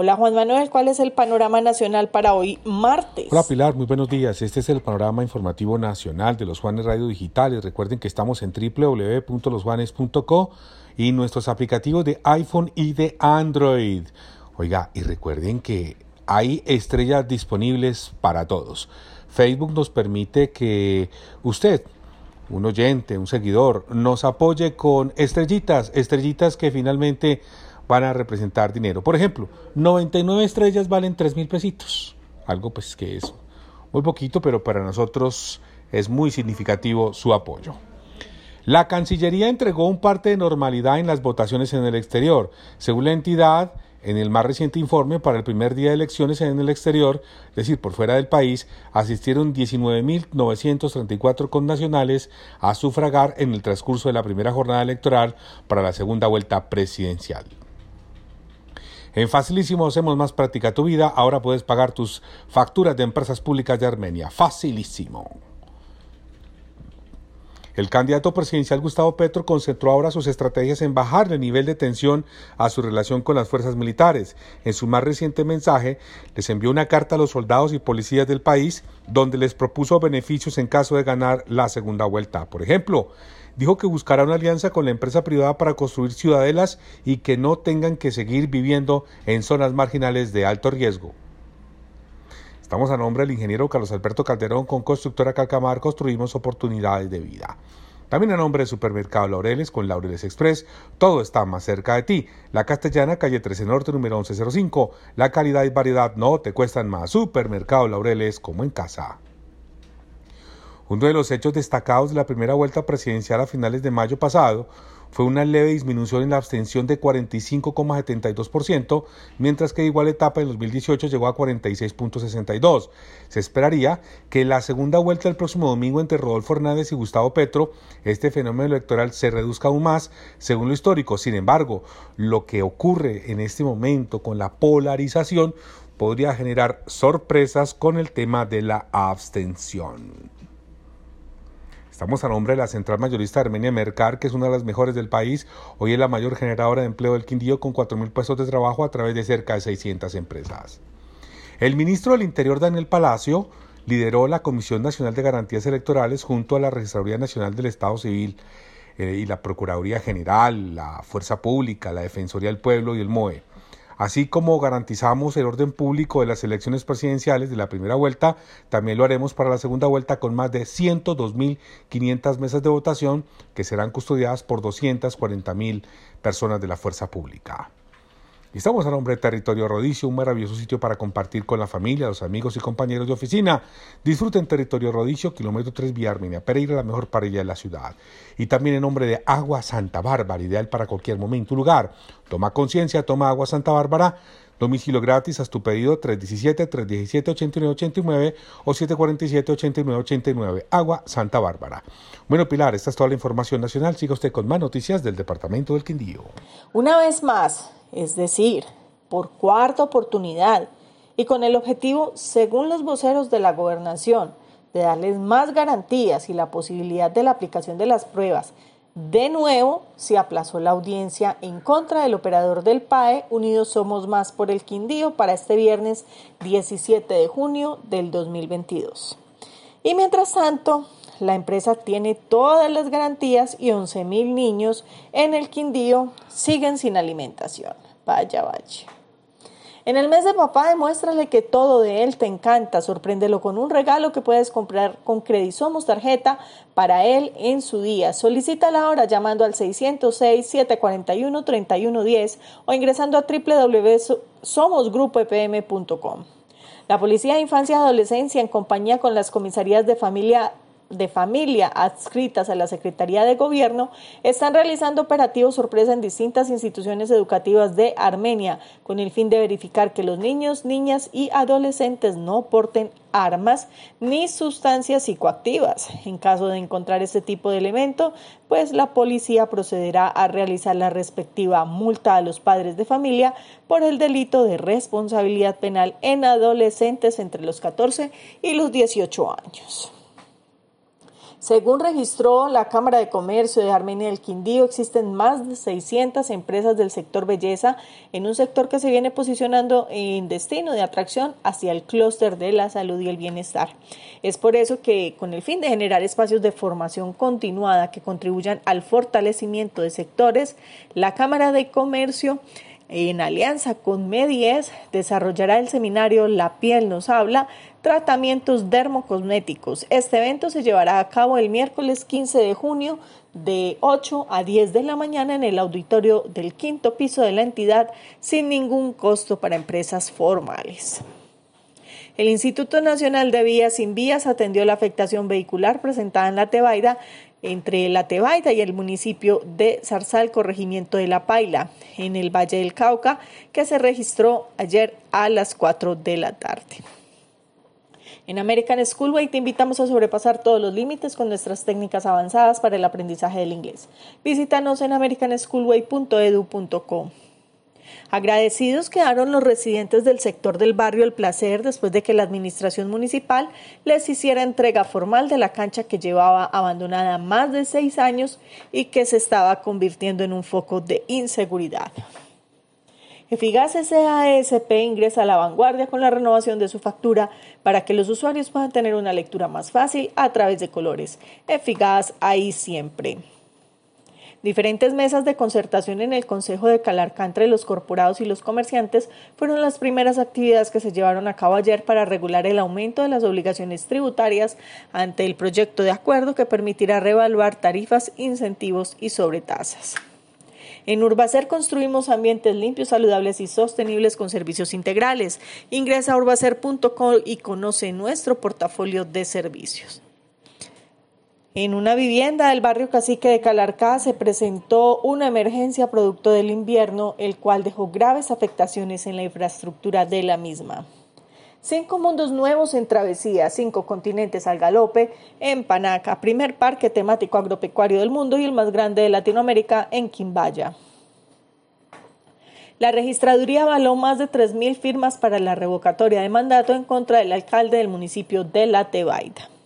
Hola Juan Manuel, ¿cuál es el panorama nacional para hoy martes? Hola Pilar, muy buenos días. Este es el panorama informativo nacional de los Juanes Radio Digitales. Recuerden que estamos en www.losjuanes.co y nuestros aplicativos de iPhone y de Android. Oiga, y recuerden que hay estrellas disponibles para todos. Facebook nos permite que usted, un oyente, un seguidor, nos apoye con estrellitas, estrellitas que finalmente van a representar dinero. Por ejemplo, 99 estrellas valen 3 mil pesitos. Algo pues que es muy poquito, pero para nosotros es muy significativo su apoyo. La Cancillería entregó un parte de normalidad en las votaciones en el exterior. Según la entidad, en el más reciente informe, para el primer día de elecciones en el exterior, es decir, por fuera del país, asistieron 19.934 connacionales a sufragar en el transcurso de la primera jornada electoral para la segunda vuelta presidencial. En Facilísimo hacemos más práctica tu vida. Ahora puedes pagar tus facturas de empresas públicas de Armenia. Facilísimo. El candidato presidencial Gustavo Petro concentró ahora sus estrategias en bajar el nivel de tensión a su relación con las fuerzas militares. En su más reciente mensaje, les envió una carta a los soldados y policías del país donde les propuso beneficios en caso de ganar la segunda vuelta. Por ejemplo, dijo que buscará una alianza con la empresa privada para construir ciudadelas y que no tengan que seguir viviendo en zonas marginales de alto riesgo. Estamos a nombre del ingeniero Carlos Alberto Calderón con Constructora Calcamar construimos oportunidades de vida. También a nombre de Supermercado Laureles con Laureles Express, todo está más cerca de ti. La Castellana, calle 13 Norte, número 1105. La calidad y variedad no te cuestan más. Supermercado Laureles como en casa. Uno de los hechos destacados de la primera vuelta presidencial a finales de mayo pasado fue una leve disminución en la abstención de 45,72%, mientras que igual etapa en 2018 llegó a 46,62%. Se esperaría que en la segunda vuelta el próximo domingo entre Rodolfo Hernández y Gustavo Petro, este fenómeno electoral se reduzca aún más, según lo histórico. Sin embargo, lo que ocurre en este momento con la polarización podría generar sorpresas con el tema de la abstención. Estamos a nombre de la central mayorista Armenia Mercar, que es una de las mejores del país. Hoy es la mayor generadora de empleo del Quindío con 4.000 puestos de trabajo a través de cerca de 600 empresas. El ministro del Interior, Daniel Palacio, lideró la Comisión Nacional de Garantías Electorales junto a la Registraduría Nacional del Estado Civil eh, y la Procuraduría General, la Fuerza Pública, la Defensoría del Pueblo y el MOE. Así como garantizamos el orden público de las elecciones presidenciales de la primera vuelta, también lo haremos para la segunda vuelta con más de 102.500 mesas de votación que serán custodiadas por 240.000 personas de la fuerza pública. Estamos a nombre de Territorio Rodicio, un maravilloso sitio para compartir con la familia, los amigos y compañeros de oficina. Disfruten Territorio Rodicio, kilómetro 3 vía Armenia Pereira, la mejor parrilla de la ciudad. Y también en nombre de Agua Santa Bárbara, ideal para cualquier momento y lugar. Toma conciencia, toma Agua Santa Bárbara. Domicilio gratis, haz tu pedido 317-317-8989 o 747-8989. Agua Santa Bárbara. Bueno, Pilar, esta es toda la información nacional. Siga usted con más noticias del Departamento del Quindío. Una vez más, es decir, por cuarta oportunidad y con el objetivo, según los voceros de la gobernación, de darles más garantías y la posibilidad de la aplicación de las pruebas. De nuevo, se aplazó la audiencia en contra del operador del PAE Unidos Somos Más por el Quindío para este viernes 17 de junio del 2022. Y mientras tanto, la empresa tiene todas las garantías y 11.000 niños en el Quindío siguen sin alimentación. Vaya, vaya. En el mes de papá, demuéstrale que todo de él te encanta. Sorpréndelo con un regalo que puedes comprar con Credisomos tarjeta para él en su día. Solicítala ahora llamando al 606-741-3110 o ingresando a www.somosgrupoepm.com. La Policía de Infancia y Adolescencia, en compañía con las comisarías de familia de familia adscritas a la Secretaría de Gobierno están realizando operativos sorpresa en distintas instituciones educativas de Armenia con el fin de verificar que los niños, niñas y adolescentes no porten armas ni sustancias psicoactivas. En caso de encontrar este tipo de elemento, pues la policía procederá a realizar la respectiva multa a los padres de familia por el delito de responsabilidad penal en adolescentes entre los 14 y los 18 años. Según registró la Cámara de Comercio de Armenia del Quindío, existen más de 600 empresas del sector belleza en un sector que se viene posicionando en destino de atracción hacia el clúster de la salud y el bienestar. Es por eso que, con el fin de generar espacios de formación continuada que contribuyan al fortalecimiento de sectores, la Cámara de Comercio en alianza con Medies, desarrollará el seminario La piel nos habla, tratamientos dermocosméticos. Este evento se llevará a cabo el miércoles 15 de junio de 8 a 10 de la mañana en el auditorio del quinto piso de la entidad sin ningún costo para empresas formales. El Instituto Nacional de Vías Sin Vías atendió la afectación vehicular presentada en la Tebaida entre la Tebaida y el municipio de Zarzal, corregimiento de La Paila, en el Valle del Cauca, que se registró ayer a las 4 de la tarde. En American Schoolway te invitamos a sobrepasar todos los límites con nuestras técnicas avanzadas para el aprendizaje del inglés. Visítanos en americanschoolway.edu.com. Agradecidos quedaron los residentes del sector del barrio El Placer después de que la administración municipal les hiciera entrega formal de la cancha que llevaba abandonada más de seis años y que se estaba convirtiendo en un foco de inseguridad. Eficaz SASP ingresa a la vanguardia con la renovación de su factura para que los usuarios puedan tener una lectura más fácil a través de colores. Eficaz ahí siempre. Diferentes mesas de concertación en el Consejo de Calarca entre los corporados y los comerciantes fueron las primeras actividades que se llevaron a cabo ayer para regular el aumento de las obligaciones tributarias ante el proyecto de acuerdo que permitirá revaluar tarifas, incentivos y sobretasas. En Urbacer construimos ambientes limpios, saludables y sostenibles con servicios integrales. Ingresa a urbacer.com y conoce nuestro portafolio de servicios. En una vivienda del barrio Cacique de Calarcá se presentó una emergencia producto del invierno, el cual dejó graves afectaciones en la infraestructura de la misma. Cinco mundos nuevos en travesía, cinco continentes al galope en Panaca, primer parque temático agropecuario del mundo y el más grande de Latinoamérica en Quimbaya. La registraduría avaló más de 3.000 firmas para la revocatoria de mandato en contra del alcalde del municipio de La Tebaida.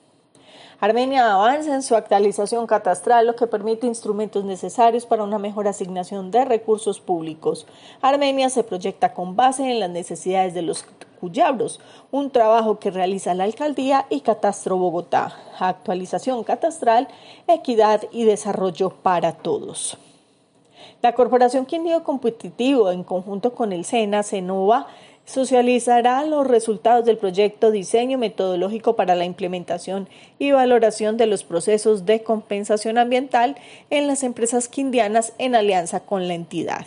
Armenia avanza en su actualización catastral, lo que permite instrumentos necesarios para una mejor asignación de recursos públicos. Armenia se proyecta con base en las necesidades de los cuyabros, un trabajo que realiza la Alcaldía y Catastro Bogotá. Actualización catastral, equidad y desarrollo para todos. La Corporación Quindío Competitivo, en conjunto con el SENA, CENOVA, socializará los resultados del proyecto Diseño Metodológico para la Implementación y Valoración de los Procesos de Compensación Ambiental en las empresas quindianas en alianza con la entidad.